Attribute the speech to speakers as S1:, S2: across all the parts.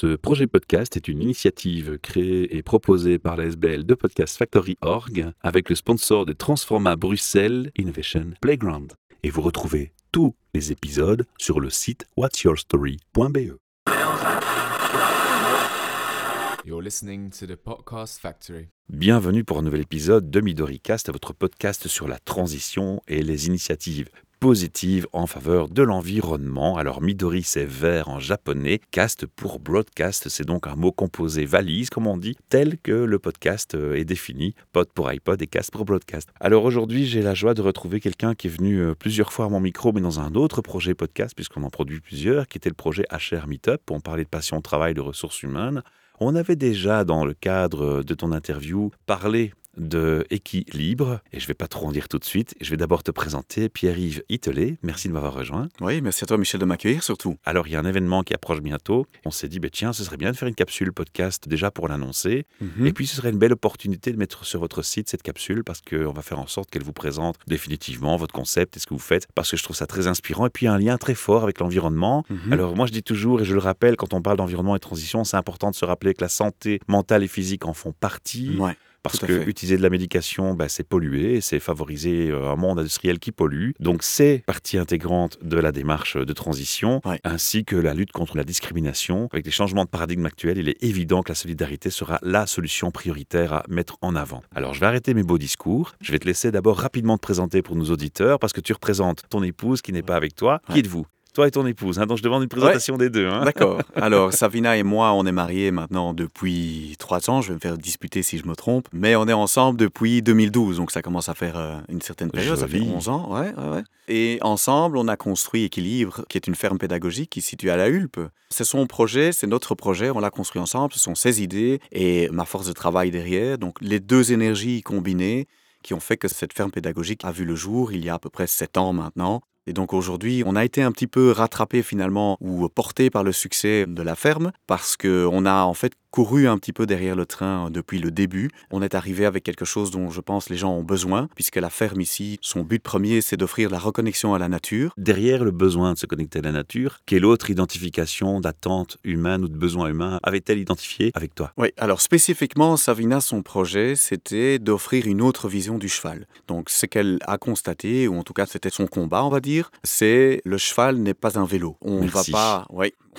S1: Ce projet podcast est une initiative créée et proposée par la SBL de Podcast Factory Org avec le sponsor de Transforma Bruxelles Innovation Playground. Et vous retrouvez tous les épisodes sur le site whatsyourstory.be.
S2: You're listening to the Podcast Factory.
S1: Bienvenue pour un nouvel épisode de MidoriCast, votre podcast sur la transition et les initiatives positives en faveur de l'environnement. Alors Midori c'est vert en japonais, cast pour broadcast, c'est donc un mot composé valise comme on dit, tel que le podcast euh, est défini, pod pour iPod et cast pour broadcast. Alors aujourd'hui j'ai la joie de retrouver quelqu'un qui est venu euh, plusieurs fois à mon micro mais dans un autre projet podcast puisqu'on en produit plusieurs, qui était le projet HR Meetup, où on parlait de passion, travail, de ressources humaines. On avait déjà, dans le cadre de ton interview, parlé de équilibre, et je ne vais pas trop en dire tout de suite. Je vais d'abord te présenter Pierre-Yves Itelet. Merci de m'avoir rejoint.
S3: Oui, merci à toi Michel de m'accueillir surtout.
S1: Alors, il y a un événement qui approche bientôt. On s'est dit, bah, tiens, ce serait bien de faire une capsule podcast déjà pour l'annoncer.
S3: Mhm.
S1: Et puis, ce serait une belle opportunité de mettre sur votre site cette capsule parce qu'on va faire en sorte qu'elle vous présente définitivement votre concept et ce que vous faites parce que je trouve ça très inspirant. Et puis, il y a un lien très fort avec l'environnement.
S3: Mhm.
S1: Alors, moi, je dis toujours, et je le rappelle, quand on parle d'environnement et transition, c'est important de se rappeler que la santé mentale et physique en font partie.
S3: Ouais.
S1: Parce que
S3: fait.
S1: utiliser de la médication, bah, c'est polluer, c'est favoriser euh, un monde industriel qui pollue. Donc c'est partie intégrante de la démarche de transition,
S3: Ouais.
S1: ainsi que la lutte contre la discrimination. Avec les changements de paradigme actuels, il est évident que la solidarité sera la solution prioritaire à mettre en avant. Alors je vais arrêter mes beaux discours. Je vais te laisser d'abord rapidement te présenter pour nos auditeurs, parce que tu représentes ton épouse qui n'est pas avec toi. Qui êtes-vous? Toi et ton épouse. hein, donc je demande une présentation des deux. hein.
S3: D'accord. Alors, Savina et moi, on est mariés maintenant depuis trois ans. Je vais me faire disputer si je me trompe. Mais on est ensemble depuis 2012. Donc, ça commence à faire euh, une certaine période. Ça fait
S1: Joli.
S3: 11 ans. Ouais, ouais, ouais. Et ensemble, on a construit Équilibre, qui est une ferme pédagogique qui est située à La Hulpe. C'est son projet, c'est notre projet. On l'a construit ensemble. Ce sont ses idées et ma force de travail derrière. Donc, les deux énergies combinées qui ont fait que cette ferme pédagogique a vu le jour il y a à peu près sept ans maintenant. Et donc aujourd'hui, on a été un petit peu rattrapé finalement ou porté par le succès de la ferme parce que on a en fait couru un petit peu derrière le train depuis le début. On est arrivé avec quelque chose dont je pense les gens ont besoin puisque la ferme ici, son but premier, c'est d'offrir la reconnexion à la nature.
S1: Derrière le besoin de se connecter à la nature, quelle autre identification d'attente humaine ou de besoin humain avait-elle identifié avec toi?
S3: Oui, alors spécifiquement, Savina, son projet, c'était d'offrir une autre vision du cheval. Donc ce qu'elle a constaté, ou en tout cas c'était son combat, on va dire, c'est le cheval n'est pas un vélo. On ne va pas,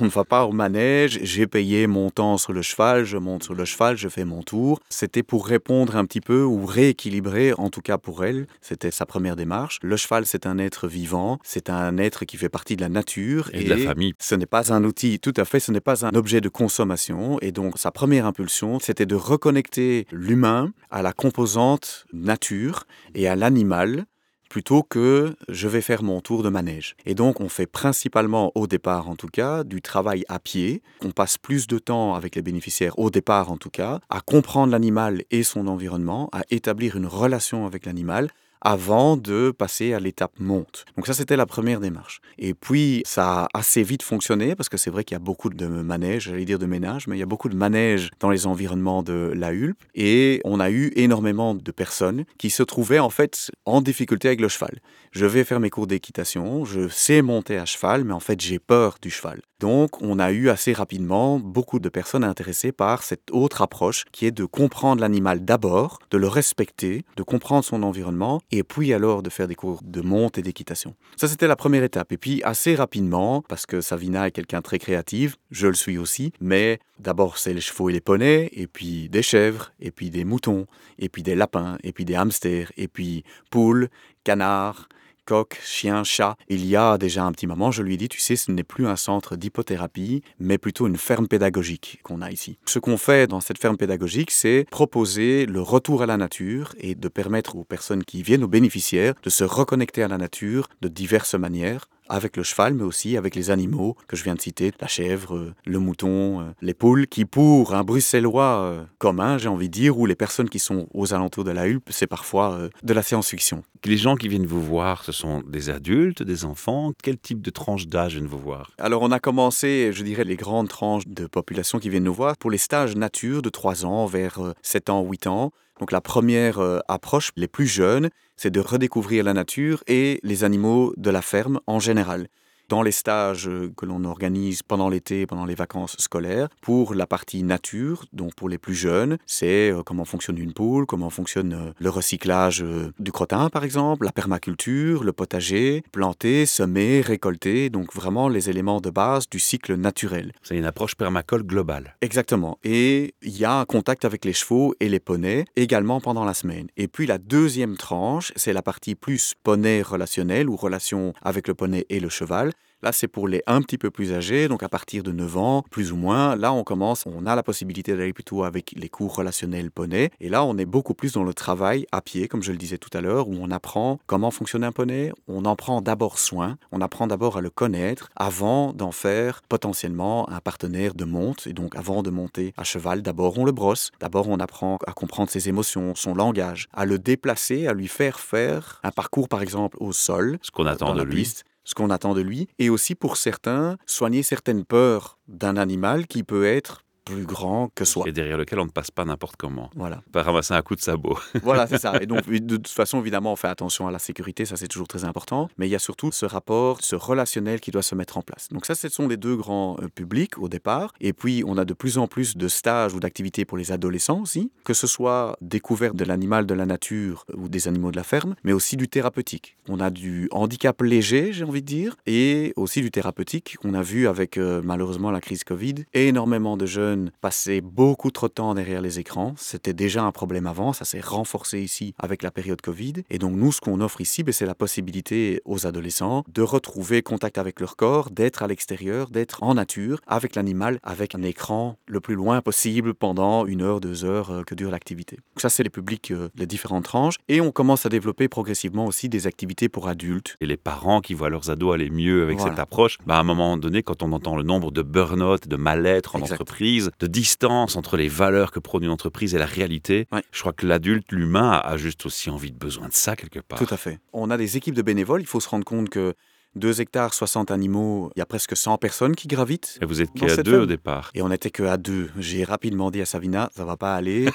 S3: on ne va pas au manège, j'ai payé mon temps sur le cheval, je monte sur le cheval, je fais mon tour. C'était pour répondre un petit peu ou rééquilibrer, en tout cas pour elle, c'était sa première démarche. Le cheval, c'est un être vivant, c'est un être qui fait partie de la nature
S1: Et de la famille.
S3: ce n'est pas un outil, tout à fait, ce n'est pas un objet de consommation. Et donc, sa première impulsion, c'était de reconnecter l'humain à la composante nature et à l'animal plutôt que je vais faire mon tour de manège. Et donc, on fait principalement, au départ en tout cas, du travail à pied. On passe plus de temps avec les bénéficiaires, au départ en tout cas, à comprendre l'animal et son environnement, à établir une relation avec l'animal avant de passer à l'étape monte. Donc ça, c'était la première démarche. Et puis, ça a assez vite fonctionné, parce que c'est vrai qu'il y a beaucoup de manèges, j'allais dire de ménages, mais il y a beaucoup de manèges dans les environnements de la Hulpe. Et on a eu énormément de personnes qui se trouvaient en fait en difficulté avec le cheval. Je vais faire mes cours d'équitation, je sais monter à cheval, mais en fait, j'ai peur du cheval. Donc, on a eu assez rapidement beaucoup de personnes intéressées par cette autre approche qui est de comprendre l'animal d'abord, de le respecter, de comprendre son environnement et puis alors de faire des cours de monte et d'équitation. Ça, c'était la première étape. Et puis, assez rapidement, parce que Savina est quelqu'un très créatif, je le suis aussi, mais d'abord, c'est les chevaux et les poneys, et puis des chèvres, et puis des moutons, et puis des lapins, et puis des hamsters, et puis poules, canards, coq, chien, chat. Il y a déjà un petit moment, je lui ai dit, tu sais, ce n'est plus un centre d'hypothérapie, mais plutôt une ferme pédagogique qu'on a ici. Ce qu'on fait dans cette ferme pédagogique, c'est proposer le retour à la nature et de permettre aux personnes qui viennent, aux bénéficiaires, de se reconnecter à la nature de diverses manières avec le cheval, mais aussi avec les animaux que je viens de citer, la chèvre, euh, le mouton, euh, les poules, qui pour un bruxellois euh, commun, j'ai envie de dire, ou les personnes qui sont aux alentours de la Hulpe, c'est parfois de la science-fiction.
S1: Les gens qui viennent vous voir, ce sont des adultes, des enfants Quel type de tranche d'âge viennent vous voir?
S3: Alors on a commencé, je dirais, les grandes tranches de population qui viennent nous voir pour les stages nature de 3 ans vers euh, 7 ans, 8 ans. Donc la première euh, approche, les plus jeunes, c'est de redécouvrir la nature et les animaux de la ferme en général. Dans les stages euh, que l'on organise pendant l'été, pendant les vacances scolaires. Pour la partie nature, donc pour les plus jeunes, c'est euh, comment fonctionne une poule, comment fonctionne euh, le recyclage du crottin par exemple, la permaculture, le potager, planter, semer, récolter, donc vraiment les éléments de base du cycle naturel.
S1: C'est une approche permacole globale.
S3: Exactement. Et il y a un contact avec les chevaux et les poneys également pendant la semaine. Et puis la deuxième tranche, c'est la partie plus poney relationnelle ou relation avec le poney et le cheval. Là, c'est pour les un petit peu plus âgés, donc à partir de 9 ans, plus ou moins. Là, on commence, on a la possibilité d'aller plutôt avec les cours relationnels poney. Et là, on est beaucoup plus dans le travail à pied, comme je le disais tout à l'heure, où on apprend comment fonctionne un poney. On en prend d'abord soin, on apprend d'abord à le connaître avant d'en faire potentiellement un partenaire de monte. Et donc, avant de monter à cheval, d'abord on le brosse, d'abord on apprend à comprendre ses émotions, son langage, à le déplacer, à lui faire faire un parcours, par exemple, au sol.
S1: Ce qu'on attend de lui
S3: ce qu'on attend de lui, et aussi pour certains, soigner certaines peurs d'un animal qui peut être plus grand que soi.
S1: Et derrière lequel on ne passe pas n'importe comment.
S3: Voilà.
S1: Pas ramasser un coup de sabot.
S3: voilà, c'est ça. Et donc, de toute façon, évidemment, on fait attention à la sécurité, ça c'est toujours très important. Mais il y a surtout ce rapport, ce relationnel qui doit se mettre en place. Donc ça, ce sont les deux grands euh, publics au départ. Et puis, on a de plus en plus de stages ou d'activités pour les adolescents aussi, que ce soit découverte de l'animal de la nature ou des animaux de la ferme, mais aussi du thérapeutique. On a du handicap léger, j'ai envie de dire, et aussi du thérapeutique. On a vu avec euh, malheureusement la crise Covid, énormément de jeunes passer beaucoup trop de temps derrière les écrans. C'était déjà un problème avant, ça s'est renforcé ici avec la période Covid. Et donc nous, ce qu'on offre ici, ben, c'est la possibilité aux adolescents de retrouver contact avec leur corps, d'être à l'extérieur, d'être en nature, avec l'animal, avec un écran le plus loin possible pendant une heure, deux heures euh, que dure l'activité. Donc ça, c'est les publics, euh, les différentes tranches. Et on commence à développer progressivement aussi des activités pour adultes.
S1: Et les parents qui voient leurs ados aller mieux avec cette approche, ben, à un moment donné, quand on entend le nombre de burn-out, de mal-être en entreprise, de distance entre les valeurs que prône une entreprise et la réalité. Je crois que l'adulte, l'humain, a juste aussi envie de besoin de ça quelque part.
S3: Tout à fait. On a des équipes de bénévoles. Il faut se rendre compte que 2 hectares, 60 animaux, il y a presque 100 personnes qui gravitent.
S1: Et vous êtes qu'à deux au départ?
S3: Et on n'était que à deux. J'ai rapidement dit à Savina, ça va pas aller,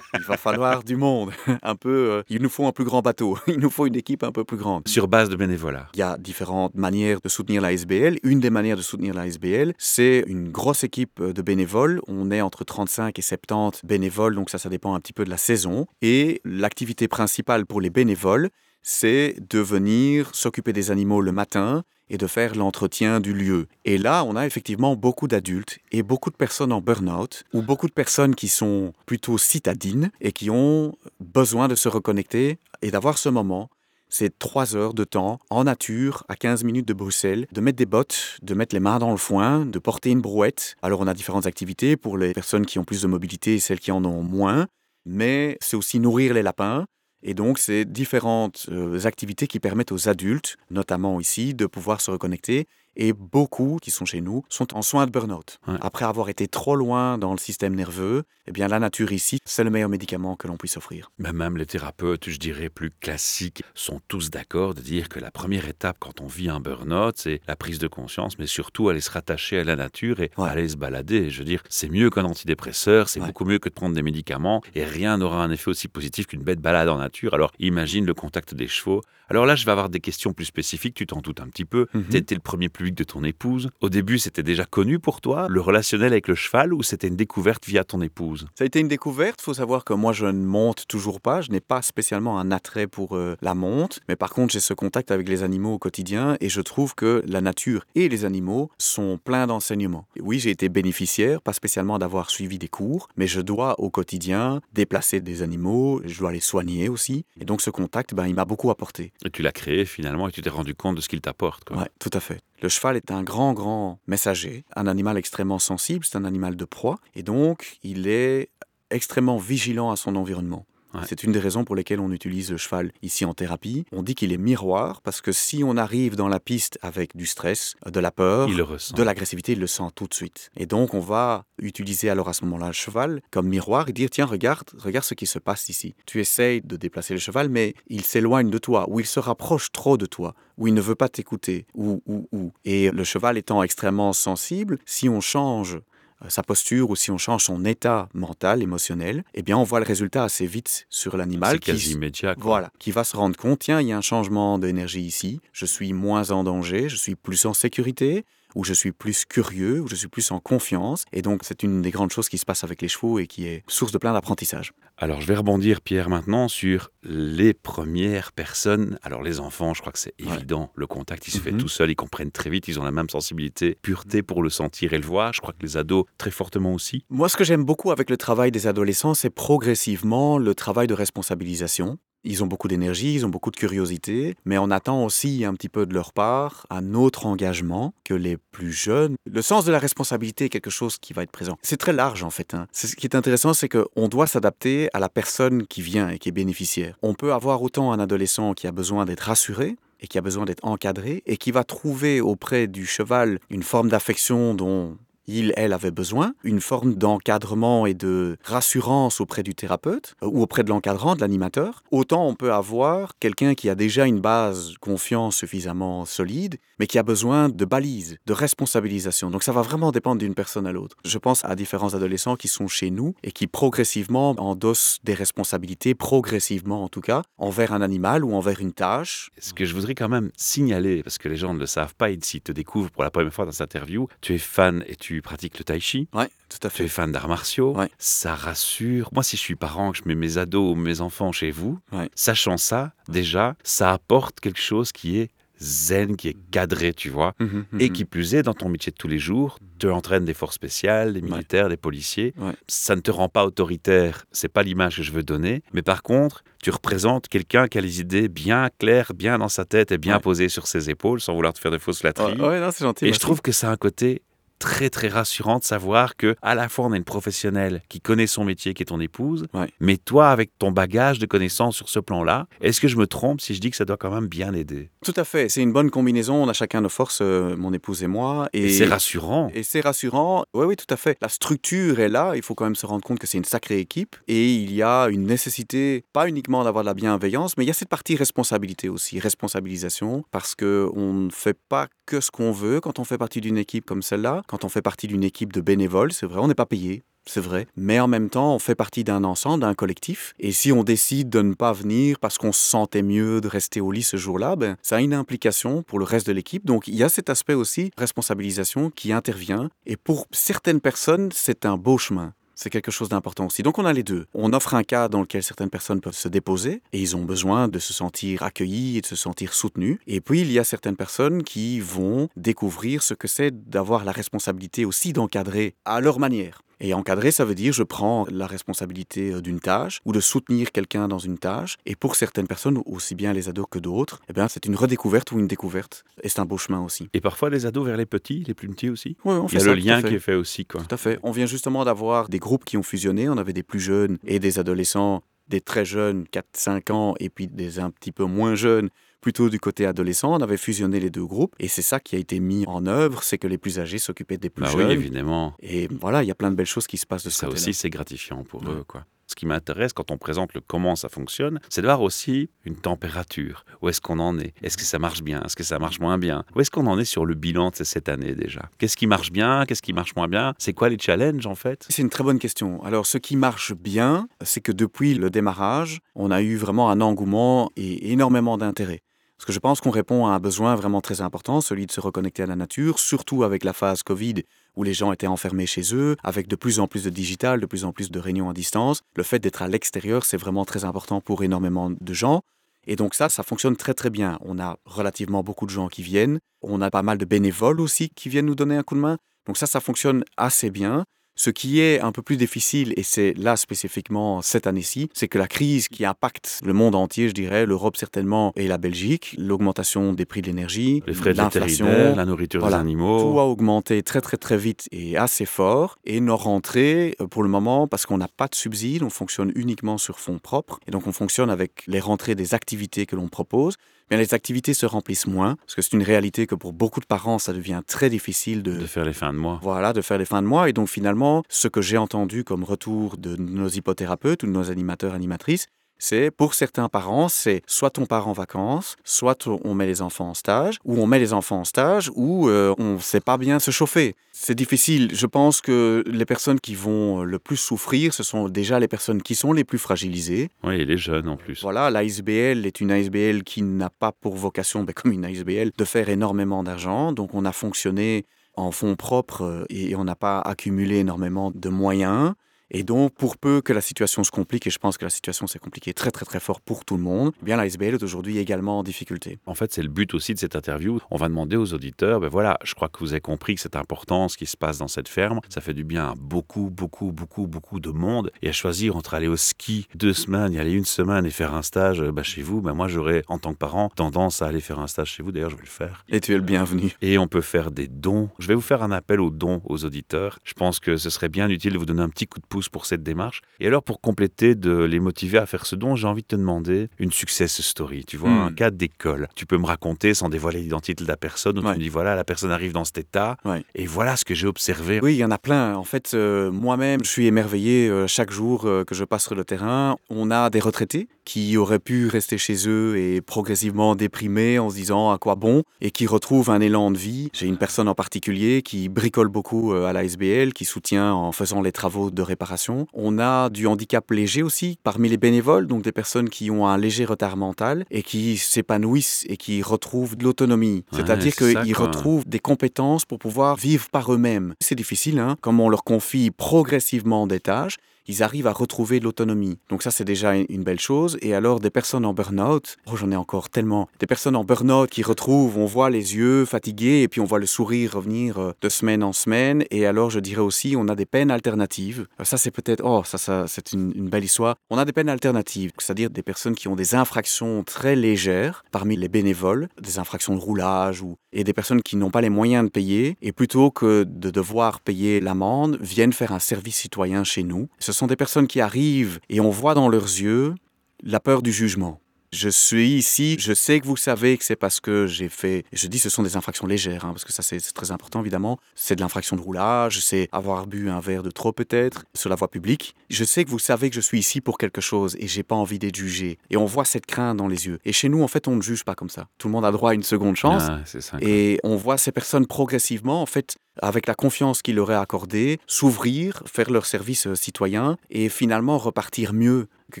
S3: il va falloir du monde. Un peu, euh, il nous faut un plus grand bateau, il nous faut une équipe un peu plus grande.
S1: Sur base de bénévolat.
S3: Il y a différentes manières de soutenir la SBL. Une des manières de soutenir la SBL, c'est une grosse équipe de bénévoles. On est entre 35 et 70 bénévoles, donc ça, ça dépend un petit peu de la saison. Et l'activité principale pour les bénévoles, c'est de venir s'occuper des animaux le matin et de faire l'entretien du lieu. Et là, on a effectivement beaucoup d'adultes et beaucoup de personnes en burn-out ou beaucoup de personnes qui sont plutôt citadines et qui ont besoin de se reconnecter et d'avoir ce moment. C'est trois heures de temps en nature, à 15 minutes de Bruxelles, de mettre des bottes, de mettre les mains dans le foin, de porter une brouette. Alors on a différentes activités pour les personnes qui ont plus de mobilité et celles qui en ont moins, mais c'est aussi nourrir les lapins, et donc, c'est différentes euh, activités qui permettent aux adultes, notamment ici, de pouvoir se reconnecter et beaucoup qui sont chez nous sont en soins de burn-out. Après avoir été trop loin dans le système nerveux, eh bien la nature ici, c'est le meilleur médicament que l'on puisse offrir.
S1: Mais même les thérapeutes, je dirais plus classiques, sont tous d'accord de dire que la première étape quand on vit un burn-out, c'est la prise de conscience, mais surtout aller se rattacher à la nature et aller se balader. Je veux dire, c'est mieux qu'un antidépresseur, c'est beaucoup mieux que de prendre des médicaments et rien n'aura un effet aussi positif qu'une bête balade en nature. Alors imagine le contact des chevaux. Alors là, je vais avoir des questions plus spécifiques, tu t'en doutes un petit peu. Mm Tu étais le premier plus de ton épouse. Au début, c'était déjà connu pour toi, le relationnel avec le cheval, ou c'était une découverte via ton épouse?
S3: Ça a été une découverte. Il faut savoir que moi, je ne monte toujours pas. Je n'ai pas spécialement un attrait pour euh, la monte. Mais par contre, j'ai ce contact avec les animaux au quotidien et je trouve que la nature et les animaux sont pleins d'enseignements. Oui, j'ai été bénéficiaire, pas spécialement d'avoir suivi des cours, mais je dois au quotidien déplacer des animaux, je dois les soigner aussi. Et donc, ce contact, ben, il m'a beaucoup apporté.
S1: Et tu l'as créé finalement et tu t'es rendu compte de ce qu'il t'apporte.
S3: Oui, tout à fait. Le cheval est un grand, grand messager, un animal extrêmement sensible, c'est un animal de proie, et donc il est extrêmement vigilant à son environnement. C'est une des raisons pour lesquelles on utilise le cheval ici en thérapie. On dit qu'il est miroir parce que si on arrive dans la piste avec du stress, de la peur, de l'agressivité, il le sent tout de suite. Et donc on va utiliser alors à ce moment-là le cheval comme miroir et dire tiens regarde, regarde ce qui se passe ici. Tu essayes de déplacer le cheval mais il s'éloigne de toi ou il se rapproche trop de toi ou il ne veut pas t'écouter ou ou ou. Et le cheval étant extrêmement sensible, si on change euh, sa posture ou si on change son état mental, émotionnel, eh bien on voit le résultat assez vite sur l'animal.
S1: C'est quasi immédiat. Quoi.
S3: Voilà, qui va se rendre compte, tiens, il y a un changement d'énergie ici, je suis moins en danger, je suis plus en sécurité, où je suis plus curieux, où je suis plus en confiance. Et donc, c'est une des grandes choses qui se passe avec les chevaux et qui est source de plein d'apprentissage.
S1: Alors, je vais rebondir, Pierre, maintenant sur les premières personnes. Alors, les enfants, je crois que c'est évident, le contact, il se fait
S3: Mhm.
S1: tout seul, ils comprennent très vite, ils ont la même sensibilité, pureté pour le sentir et le voir. Je crois que les ados, très fortement aussi.
S3: Moi, ce que j'aime beaucoup avec le travail des adolescents, c'est progressivement le travail de responsabilisation. Ils ont beaucoup d'énergie, ils ont beaucoup de curiosité, mais on attend aussi un petit peu de leur part un autre engagement que les plus jeunes. Le sens de la responsabilité est quelque chose qui va être présent. C'est très large en fait. hein. Ce qui est intéressant, c'est qu'on doit s'adapter à la personne qui vient et qui est bénéficiaire. On peut avoir autant un adolescent qui a besoin d'être rassuré, et qui a besoin d'être encadré et qui va trouver auprès du cheval une forme d'affection dont il, elle avait besoin, une forme d'encadrement et de rassurance auprès du thérapeute euh, ou auprès de l'encadrant, de l'animateur. Autant on peut avoir quelqu'un qui a déjà une base confiance suffisamment solide, mais qui a besoin de balises, de responsabilisation. Donc ça va vraiment dépendre d'une personne à l'autre. Je pense à différents adolescents qui sont chez nous et qui progressivement endossent des responsabilités, progressivement en tout cas, envers un animal ou envers une tâche.
S1: Ce que je voudrais quand même signaler, parce que les gens ne le savent pas, et s'ils te découvrent pour la première fois dans cette interview, tu es fan et tu pratiques le tai chi.
S3: Ouais, tout à
S1: Tu es
S3: fait.
S1: fan d'arts martiaux,
S3: Ouais.
S1: ça rassure. Moi, si je suis parent, que je mets mes ados ou mes enfants chez vous,
S3: Ouais.
S1: sachant ça, déjà, ça apporte quelque chose qui est zen, qui est cadré, tu vois.
S3: Mhm,
S1: Et
S3: mhm.
S1: qui plus est, dans ton métier de tous les jours, tu entraînes des forces spéciales, des
S3: Ouais.
S1: militaires, des policiers.
S3: Ouais.
S1: Ça ne te rend pas autoritaire, c'est pas l'image que je veux donner. Mais par contre, tu représentes quelqu'un qui a les idées bien claires, bien dans sa tête et bien
S3: Ouais.
S1: posées sur ses épaules, sans vouloir te faire de fausses flatteries.
S3: Non, c'est gentil.
S1: Et je trouve que ça a un côté très très rassurant de savoir que à la fois on a une professionnelle qui connaît son métier qui est ton épouse
S3: Ouais.
S1: mais toi avec ton bagage de connaissances sur ce plan-là est-ce que je me trompe si je dis que ça doit quand même bien aider?
S3: Tout à fait. C'est une bonne combinaison. On a chacun nos forces, euh, mon épouse et moi.
S1: et, c'est rassurant
S3: Et c'est rassurant. Oui, oui, tout à fait. La structure est là. Il faut quand même se rendre compte que c'est une sacrée équipe. Et il y a une nécessité, pas uniquement d'avoir de la bienveillance, mais il y a cette partie responsabilité aussi, responsabilisation, parce que on ne fait pas que ce qu'on veut quand on fait partie d'une équipe comme celle-là. Quand on fait partie d'une équipe de bénévoles, c'est vrai, on n'est pas payé. C'est vrai. Mais en même temps, on fait partie d'un ensemble, d'un collectif. Et si on décide de ne pas venir parce qu'on se sentait mieux de rester au lit ce jour-là, ben, ça a une implication pour le reste de l'équipe. Donc il y a cet aspect aussi, responsabilisation, qui intervient. Et pour certaines personnes, c'est un beau chemin. C'est quelque chose d'important aussi. Donc on a les deux. On offre un cadre dans lequel certaines personnes peuvent se déposer et ils ont besoin de se sentir accueillis et de se sentir soutenus. Et puis il y a certaines personnes qui vont découvrir ce que c'est d'avoir la responsabilité aussi d'encadrer à leur manière. Et encadrer, ça veut dire je prends la responsabilité euh, d'une tâche ou de soutenir quelqu'un dans une tâche. Et pour certaines personnes, aussi bien les ados que d'autres, eh bien, c'est une redécouverte ou une découverte. Et c'est un beau chemin aussi.
S1: et parfois les ados vers les petits les plus petits aussi
S3: Ouais, on
S1: il
S3: fait
S1: y a
S3: ça,
S1: le lien qui est fait aussi quoi
S3: Tout à fait. On vient justement d'avoir des groupes qui ont fusionné. On avait des plus jeunes et des adolescents, des très jeunes, 4-5 ans, et puis des un petit peu moins jeunes, plutôt du côté adolescent. On avait fusionné les deux groupes. Et c'est ça qui a été mis en œuvre, c'est que les plus âgés s'occupaient des plus
S1: bah oui
S3: jeunes.
S1: évidemment
S3: et voilà, il y a plein de belles choses qui se passent de ce
S1: ça
S3: côté-là.
S1: aussi c'est gratifiant pour
S3: Ouais.
S1: eux quoi ce qui m'intéresse quand on présente le comment ça fonctionne, c'est de voir aussi une température. Où est-ce qu'on en est? Est-ce que ça marche bien? Est-ce que ça marche moins bien? Où est-ce qu'on en est sur le bilan de cette année déjà? Qu'est-ce qui marche bien? Qu'est-ce qui marche moins bien? C'est quoi les challenges en fait?
S3: C'est une très bonne question. Alors, ce qui marche bien, c'est que depuis le démarrage, on a eu vraiment un engouement et énormément d'intérêt. Parce que je pense qu'on répond à un besoin vraiment très important, celui de se reconnecter à la nature, surtout avec la phase Covid où les gens étaient enfermés chez eux, avec de plus en plus de digital, de plus en plus de réunions à distance. Le fait d'être à l'extérieur, c'est vraiment très important pour énormément de gens. Et donc ça, ça fonctionne très très bien. On a relativement beaucoup de gens qui viennent. On a pas mal de bénévoles aussi qui viennent nous donner un coup de main. Donc ça, ça fonctionne assez bien. Ce qui est un peu plus difficile, et c'est là spécifiquement cette année-ci, c'est que la crise qui impacte le monde entier, je dirais, l'Europe certainement et la Belgique, l'augmentation des prix de l'énergie,
S1: Les frais de
S3: l'inflation,
S1: la nourriture
S3: voilà.
S1: des animaux.
S3: tout a augmenté très très très vite et assez fort. Et nos rentrées, euh, pour le moment, parce qu'on n'a pas de subsides, on fonctionne uniquement sur fonds propres. Et donc on fonctionne avec les rentrées des activités que l'on propose. Bien, les activités se remplissent moins, parce que c'est une réalité que pour beaucoup de parents, ça devient très difficile de,
S1: de faire les fins de mois.
S3: voilà, de faire les fins de mois. Et donc finalement, ce que j'ai entendu comme retour de nos hypothérapeutes ou de nos animateurs, animatrices, C'est pour certains parents, c'est soit on part en vacances, soit on met les enfants en stage, ou on met les enfants en stage, ou euh, on ne sait pas bien se chauffer. C'est difficile. Je pense que les personnes qui vont le plus souffrir, ce sont déjà les personnes qui sont les plus fragilisées.
S1: Oui, et les jeunes en plus.
S3: Voilà, l'ASBL est une ASBL qui n'a pas pour vocation, ben, comme une ASBL, de faire énormément d'argent. Donc on a fonctionné en fonds propres euh, et on n'a pas accumulé énormément de moyens. Et donc, pour peu que la situation se complique, et je pense que la situation s'est compliquée très très très fort pour tout le monde, eh bien la SBL est aujourd'hui également en difficulté.
S1: En fait, c'est le but aussi de cette interview. On va demander aux auditeurs, ben voilà, je crois que vous avez compris que c'est important ce qui se passe dans cette ferme. Ça fait du bien à beaucoup, beaucoup, beaucoup, beaucoup de monde. Et à choisir entre aller au ski deux semaines, y aller une semaine et faire un stage ben, chez vous, ben moi j'aurais, en tant que parent, tendance à aller faire un stage chez vous. D'ailleurs, je vais le faire.
S3: Et tu es le bienvenu.
S1: Et on peut faire des dons. Je vais vous faire un appel aux dons aux auditeurs. Je pense que ce serait bien utile de vous donner un petit coup de pouce pour cette démarche. Et alors, pour compléter, de les motiver à faire ce don, j'ai envie de te demander une success story. Tu vois,
S3: Hmm.
S1: un cas d'école. Tu peux me raconter sans dévoiler l'identité de la personne, où
S3: Ouais.
S1: tu me dis voilà, la personne arrive dans cet état,
S3: Ouais.
S1: et voilà ce que j'ai observé.
S3: Oui, il y en a plein. En fait, euh, moi-même, je suis émerveillé euh, chaque jour euh, que je passe sur le terrain. On a des retraités qui auraient pu rester chez eux et progressivement déprimés en se disant à quoi bon? Et qui retrouvent un élan de vie. J'ai une personne en particulier qui bricole beaucoup à la SBL, qui soutient en faisant les travaux de réparation. On a du handicap léger aussi parmi les bénévoles, donc des personnes qui ont un léger retard mental et qui s'épanouissent et qui retrouvent de l'autonomie.
S1: Ouais,
S3: C'est-à-dire qu'ils retrouvent des compétences pour pouvoir vivre par eux-mêmes. C'est difficile, hein comme on leur confie progressivement des tâches, ils arrivent à retrouver l'autonomie. Donc ça, c'est déjà une belle chose. Et alors, des personnes en burn-out, oh, j'en ai encore tellement, des personnes en burn-out qui retrouvent, on voit les yeux fatigués et puis on voit le sourire revenir euh, de semaine en semaine. Et alors, je dirais aussi, on a des peines alternatives. Euh, Ça, c'est peut-être, oh, ça, c'est une, belle histoire. On a des peines alternatives, c'est-à-dire des personnes qui ont des infractions très légères parmi les bénévoles, des infractions de roulage ou et des personnes qui n'ont pas les moyens de payer et plutôt que de devoir payer l'amende, viennent faire un service citoyen chez nous. Sont des personnes qui arrivent et on voit dans leurs yeux la peur du jugement. Je suis ici, je sais que vous savez que c'est parce que j'ai fait, je dis ce sont des infractions légères, hein, parce que ça c'est très important évidemment, c'est de l'infraction de roulage, c'est avoir bu un verre de trop peut-être sur la voie publique. Je sais que vous savez que je suis ici pour quelque chose et j'ai pas envie d'être jugé. Et on voit cette crainte dans les yeux. Et chez nous en fait on ne juge pas comme ça. Tout le monde a droit à une seconde chance.
S1: Ah, ça.
S3: Et on voit ces personnes progressivement, en fait, avec la confiance qu'ils leur est accordée, s'ouvrir, faire leur service euh, citoyen et finalement repartir mieux que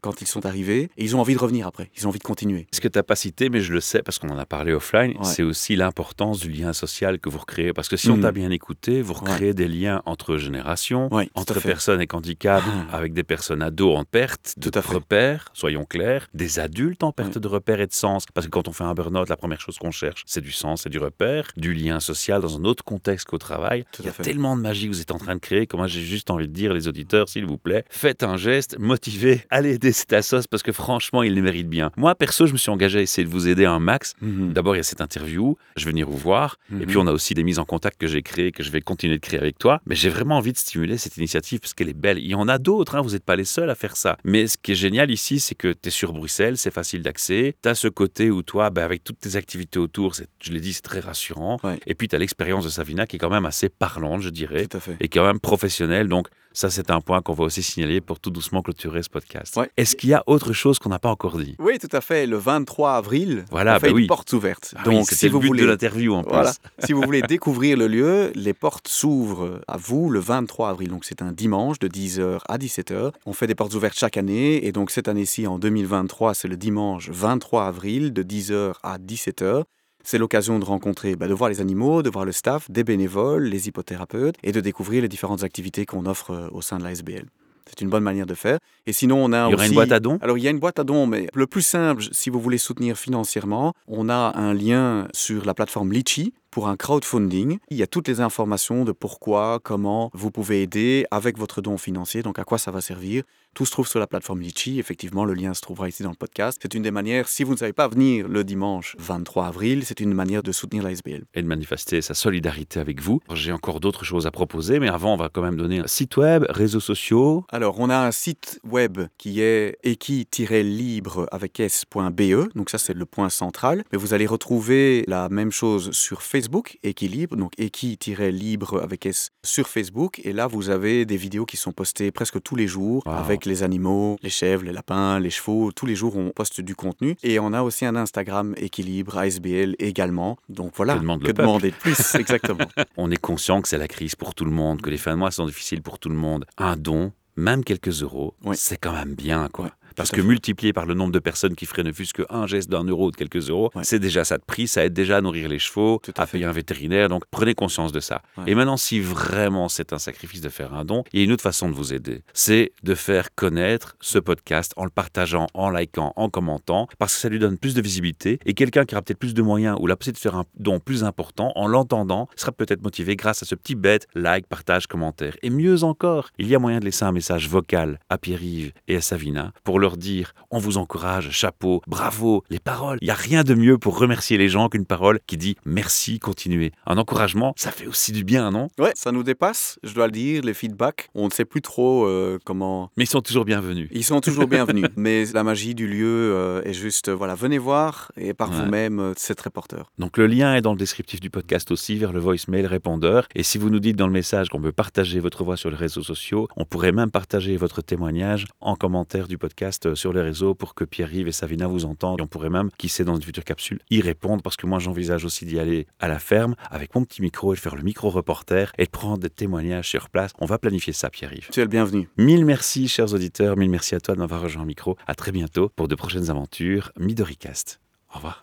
S3: quand ils sont arrivés. Et ils ont envie de revenir après, ils ont envie de continuer.
S1: Ce que tu n'as pas cité, mais je le sais parce qu'on en a parlé offline,
S3: Ouais.
S1: c'est aussi l'importance du lien social que vous recréez. Parce que si on
S3: Mhm.
S1: t'a bien écouté, vous recréez des liens entre générations, entre personnes avec handicap,
S3: Ah.
S1: avec des personnes ados en perte de
S3: Tout à fait.
S1: repères, soyons clairs, des adultes en perte de repères et de sens. Parce que quand on fait un burn-out, la première chose qu'on cherche, c'est du sens, c'est du repère, du lien social dans un autre contexte qu'au travail.
S3: Tout
S1: Il y a tellement de magie que vous êtes en train de créer que moi j'ai juste envie de dire, les auditeurs, s'il vous plaît, faites un geste, motivez, allez aider cet assos parce que franchement, il les mérite bien. Moi, perso, je me suis engagé à essayer de vous aider un max.
S3: Mhm.
S1: D'abord, il y a cette interview, je vais venir vous voir. Et
S3: Mhm.
S1: puis, on a aussi des mises en contact que j'ai créées, que je vais continuer de créer avec toi. Mais j'ai vraiment envie de stimuler cette initiative parce qu'elle est belle. Il y en a d'autres, hein, vous n'êtes pas les seuls à faire ça. Mais ce qui est génial ici, c'est que tu es sur Bruxelles, c'est facile d'accès. Tu as ce côté où toi, ben, avec toutes tes activités autour, je l'ai dit, c'est très rassurant.
S3: Ouais.
S1: Et puis, tu as l'expérience de Savina qui est quand même assez parlante, je dirais,
S3: Tout à fait.
S1: et quand même professionnelle. Donc, ça, c'est un point qu'on va aussi signaler pour tout doucement clôturer ce podcast.
S3: Ouais.
S1: Est-ce qu'il y a autre chose qu'on n'a pas encore dit?
S3: Oui, tout à fait. Le 23 avril,
S1: Voilà,
S3: on fait
S1: bah oui.
S3: une porte ouverte.
S1: Ah
S3: Donc, si
S1: le
S3: vous
S1: but
S3: voulez,
S1: de l'interview en.
S3: Voilà. si vous voulez découvrir le lieu, les portes s'ouvrent à vous le 23 avril. Donc c'est un dimanche de 10h à 17h. On fait des portes ouvertes chaque année. Et donc cette année-ci, en 2023, c'est le dimanche 23 avril de 10h à 17h. C'est l'occasion de rencontrer, bah, de voir les animaux, de voir le staff, des bénévoles, les hypothérapeutes et de découvrir les différentes activités qu'on offre euh, au sein de la SBL. C'est une bonne manière de faire. Et sinon, on a
S1: Il y aura
S3: aussi...
S1: une boîte à dons?
S3: Alors, il y a une boîte à dons, mais le plus simple, si vous voulez soutenir financièrement, on a un lien sur la plateforme Litchi pour un crowdfunding. Il y a toutes les informations de pourquoi, comment vous pouvez aider avec votre don financier, donc à quoi ça va servir. Tout se trouve sur la plateforme Litchi. Effectivement, le lien se trouvera ici dans le podcast. C'est une des manières, si vous ne savez pas venir le dimanche 23 avril, c'est une manière de soutenir la SBL.
S1: et de manifester sa solidarité avec vous. J'ai encore d'autres choses à proposer, mais avant, on va quand même donner un site web, réseaux sociaux.
S3: Alors, on a un site web qui est equi-libre avec s.be, donc ça c'est le point central. Mais vous allez retrouver la même chose sur Facebook Équilibre, donc Équi-libre avec S sur Facebook. Et là, vous avez des vidéos qui sont postées presque tous les jours
S1: Wow.
S3: avec les animaux, les chèvres, les lapins, les chevaux. Tous les jours, on poste du contenu. Et on a aussi un Instagram Équilibre, ASBL également. Donc voilà,
S1: Que demande
S3: demander de plus Exactement.
S1: On est conscient que c'est la crise pour tout le monde, que les fins de mois sont difficiles pour tout le monde. Un don, même quelques euros,
S3: Oui.
S1: c'est quand même bien, quoi. Parce que
S3: fait.
S1: multiplié par le nombre de personnes qui feraient ne fût-ce qu'un geste d'un euro ou de quelques euros,
S3: Ouais.
S1: c'est déjà ça de prix, ça aide déjà à nourrir les chevaux,
S3: à
S1: à, payer un vétérinaire, donc prenez conscience de ça.
S3: Ouais.
S1: Et maintenant, si vraiment c'est un sacrifice de faire un don, il y a une autre façon de vous aider, c'est de faire connaître ce podcast en le partageant, en likant, en commentant, parce que ça lui donne plus de visibilité, et quelqu'un qui aura peut-être plus de moyens ou la possibilité de faire un don plus important, en l'entendant, sera peut-être motivé grâce à ce petit bête, like, partage, commentaire. Et mieux encore, il y a moyen de laisser un message vocal à Pierre-Yves et à Savina pour leur dire on vous encourage, chapeau, bravo, les paroles. Il n'y a rien de mieux pour remercier les gens qu'une parole qui dit merci, continuez. Un encouragement, ça fait aussi du bien, non?
S3: Ouais, ça nous dépasse, je dois le dire, les feedbacks. On ne sait plus trop euh, comment.
S1: Mais ils sont toujours bienvenus.
S3: Ils sont toujours bienvenus, mais la magie du lieu euh, est juste, euh, voilà, venez voir et par
S1: Ouais.
S3: vous-même, c'est très porteur.
S1: Donc le lien est dans le descriptif du podcast aussi vers le voicemail répondeur. Et si vous nous dites dans le message qu'on peut partager votre voix sur les réseaux sociaux, on pourrait même partager votre témoignage en commentaire du podcast sur les réseaux pour que Pierre-Yves et Savina vous entendent. Et on pourrait même, qui sait dans une future capsule, y répondre parce que moi j'envisage aussi d'y aller à la ferme avec mon petit micro et de faire le micro-reporter et de prendre des témoignages sur place. On va planifier ça, Pierre-Yves.
S3: Tu es le bienvenu.
S1: Mille merci, chers auditeurs. Mille merci à toi de m'avoir rejoint au micro. À très bientôt pour de prochaines aventures Midoricast. Au revoir.